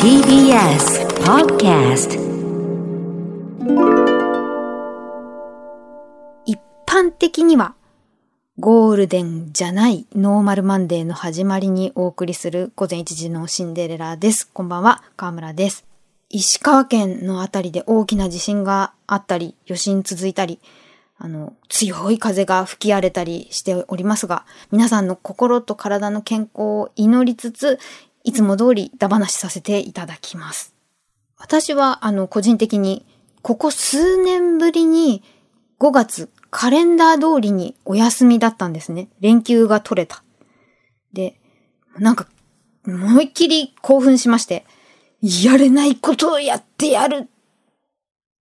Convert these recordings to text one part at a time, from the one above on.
TBS Podcast 一般的には、ゴールデンじゃない normal Monday の始まりにお送りする午前1時のシンデレラです。こんばんは、河村です。石川県のあたりで大きな地震があったり、余震続いたり、あの、強い風が吹き荒れたりしておりますが、皆さんの心と体の健康を祈りつつ、いつも通りダ話させていただきます。私は、あの、個人的に、ここ数年ぶりに5月カレンダー通りにお休みだったんですね。連休が取れた。で、なんか、思いっきり興奮しまして、やれないことをやってやるっ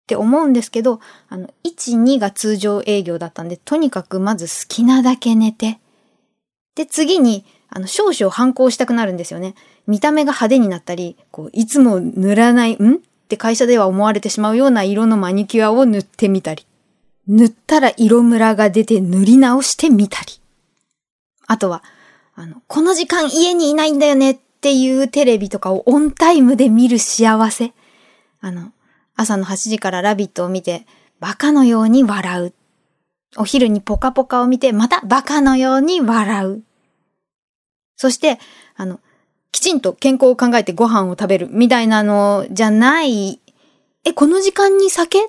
て思うんですけど、あの、1、2が通常営業だったんで、とにかくまず好きなだけ寝て、で、次に、あの、少々反抗したくなるんですよね。見た目が派手になったり、こう、いつも塗らない、ん？って会社では思われてしまうような色のマニキュアを塗ってみたり。塗ったら色ムラが出て塗り直してみたり。あとは、あの、この時間家にいないんだよねっていうテレビとかをオンタイムで見る幸せ。あの、朝の8時からラビットを見て、バカのように笑う。お昼にポカポカを見て、またバカのように笑う。そして、あの、きちんと健康を考えてご飯を食べるみたいなのじゃない、え、この時間に酒？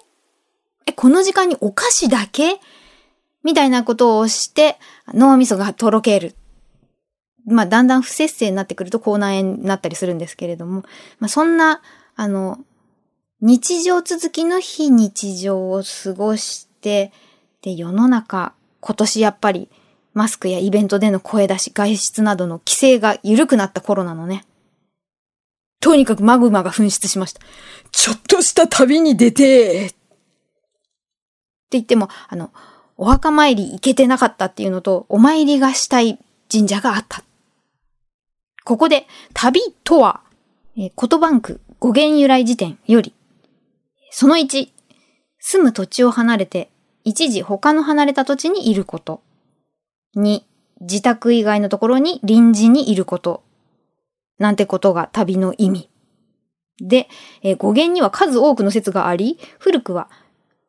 え、この時間にお菓子だけ？みたいなことをして、脳みそがとろける。まあ、だんだん不節制になってくると口内炎になったりするんですけれども、まあ、そんな、あの、日常続きの非日常を過ごして、で、世の中、今年やっぱり、マスクやイベントでの声出し、外出などの規制が緩くなった頃なのね。とにかくマグマが噴出しました。ちょっとした旅に出てって言っても、あの、お墓参り行けてなかったっていうのと、お参りがしたい神社があった。ここで、旅とは、えー、言バンク語源由来辞典より、その1、住む土地を離れて、一時他の離れた土地にいること。2、自宅以外のところに臨時にいること。なんてことが旅の意味。で、えー語源には数多くの説があり、古くは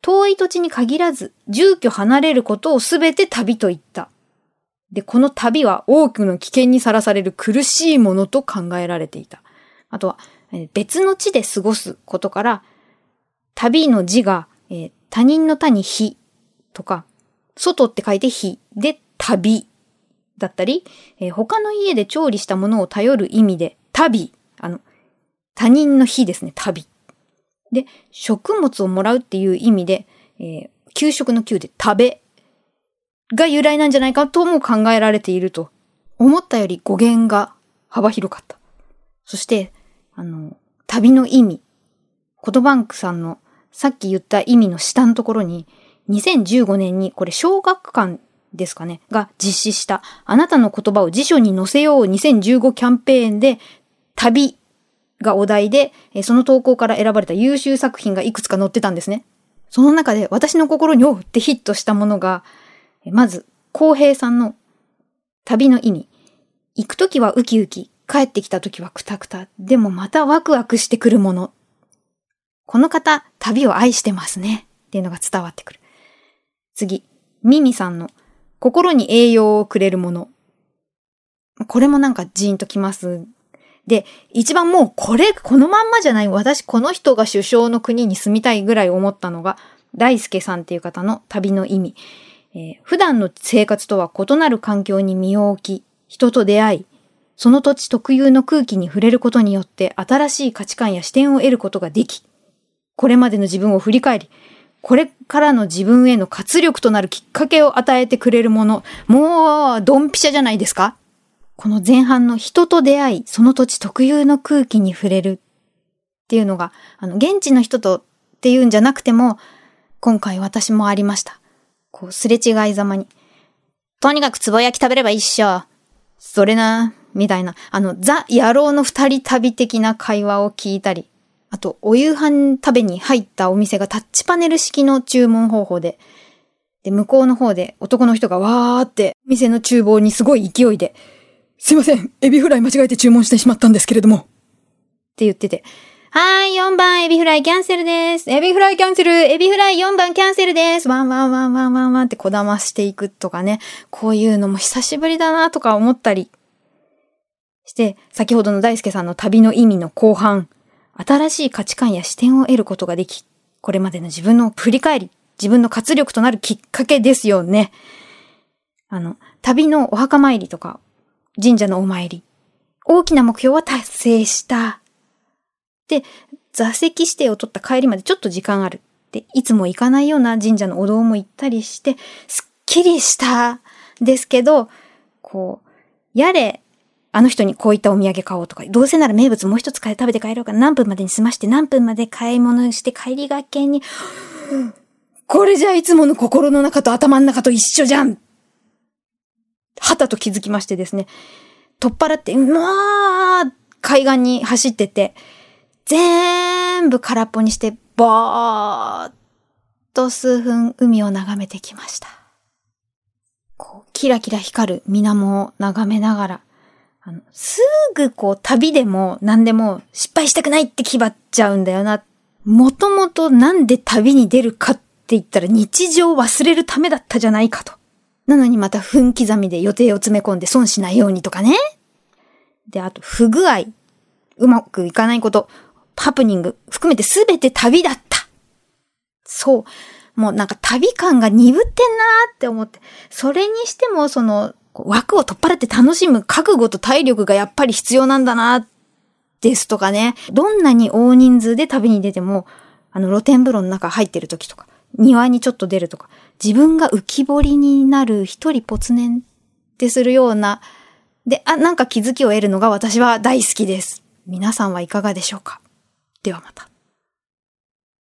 遠い土地に限らず、住居離れることをすべて旅と言った。で、この旅は多くの危険にさらされる苦しいものと考えられていた。あとは、別の地で過ごすことから、旅の字が、えー他人の他に日とか、外って書いて日で旅だったり、えー他の家で調理したものを頼る意味で旅、あの、他人の日ですね、旅。で、食物をもらうっていう意味で、えー給食の給で食べが由来なんじゃないかとも考えられていると。思ったより語源が幅広かった。そして、あの、旅の意味。コトバンクさんのさっき言った意味の下のところに、2015年にこれ小学館ですかね、が実施したあなたの言葉を辞書に載せよう2015キャンペーンで旅がお題で、その投稿から選ばれた優秀作品がいくつか載ってたんですね。その中で私の心におうってヒットしたものが、まず、浩平さんの旅の意味。行くときはウキウキ、帰ってきたときはクタクタ、でもまたワクワクしてくるもの。この方、旅を愛してますね。っていうのが伝わってくる。次、ミミさんの心に栄養をくれるもの。これもなんかジーンときます。で、一番もうこれ、このまんまじゃない、私この人が首相の国に住みたいぐらい思ったのが、大輔さんっていう方の旅の意味。えー普段の生活とは異なる環境に身を置き、人と出会い、その土地特有の空気に触れることによって新しい価値観や視点を得ることができ、これまでの自分を振り返り、これからの自分への活力となるきっかけを与えてくれるもの、もう、ドンピシャじゃないですかこの前半の人と出会い、その土地特有の空気に触れるっていうのが、あの、現地の人とっていうんじゃなくても、今回私もありました。こう、すれ違いざまに。とにかくつぼ焼き食べれば一緒。それな、みたいな、あの、ザ・野郎の二人旅的な会話を聞いたり、あと、お夕飯食べに入ったお店がタッチパネル式の注文方法で、で、向こうの方で男の人がわーって、店の厨房にすごい勢いで、すいません、エビフライ間違えて注文してしまったんですけれども。って言ってて、はい、4番エビフライキャンセルです。エビフライキャンセル、エビフライ4番キャンセルです。ワンワンワンワンワンワンってこだましていくとかね。こういうのも久しぶりだなとか思ったりして、先ほどの大輔さんの旅の意味の後半、新しい価値観や視点を得ることができ、これまでの自分の振り返り、自分の活力となるきっかけですよね。あの、旅のお墓参りとか、神社のお参り、大きな目標は達成した。で、座席指定を取った帰りまでちょっと時間ある。で、いつも行かないような神社のお堂も行ったりして、すっきりしたですけど、こう、やれ、あの人にこういったお土産買おうとか、どうせなら名物もう一つ食べて帰ろうか何分までに済まして何分まで買い物して帰りがけに、これじゃいつもの心の中と頭の中と一緒じゃん。はたと気づきましてですね、取っ払って、うわー海岸に走ってて、全部空っぽにして、ぼーっと数分海を眺めてきました。こう、キラキラ光る水面を眺めながら、あの、すぐこう旅でも何でも失敗したくないって気張っちゃうんだよな。もともとなんで旅に出るかって言ったら日常を忘れるためだったじゃないかと。なのにまた分刻みで予定を詰め込んで損しないようにとかね。で、あと不具合。うまくいかないこと。ハプニング。含めてすべて旅だった。そう。もうなんか旅感が鈍ってんなーって思って。それにしてもその枠を取っ払って楽しむ覚悟と体力がやっぱり必要なんだなですとかね。どんなに大人数で旅に出ても、あの露天風呂の中入ってる時とか、庭にちょっと出るとか、自分が浮き彫りになる一人没年ってするような、で、あ、なんか気づきを得るのが私は大好きです。皆さんはいかがでしょうか？ではまた。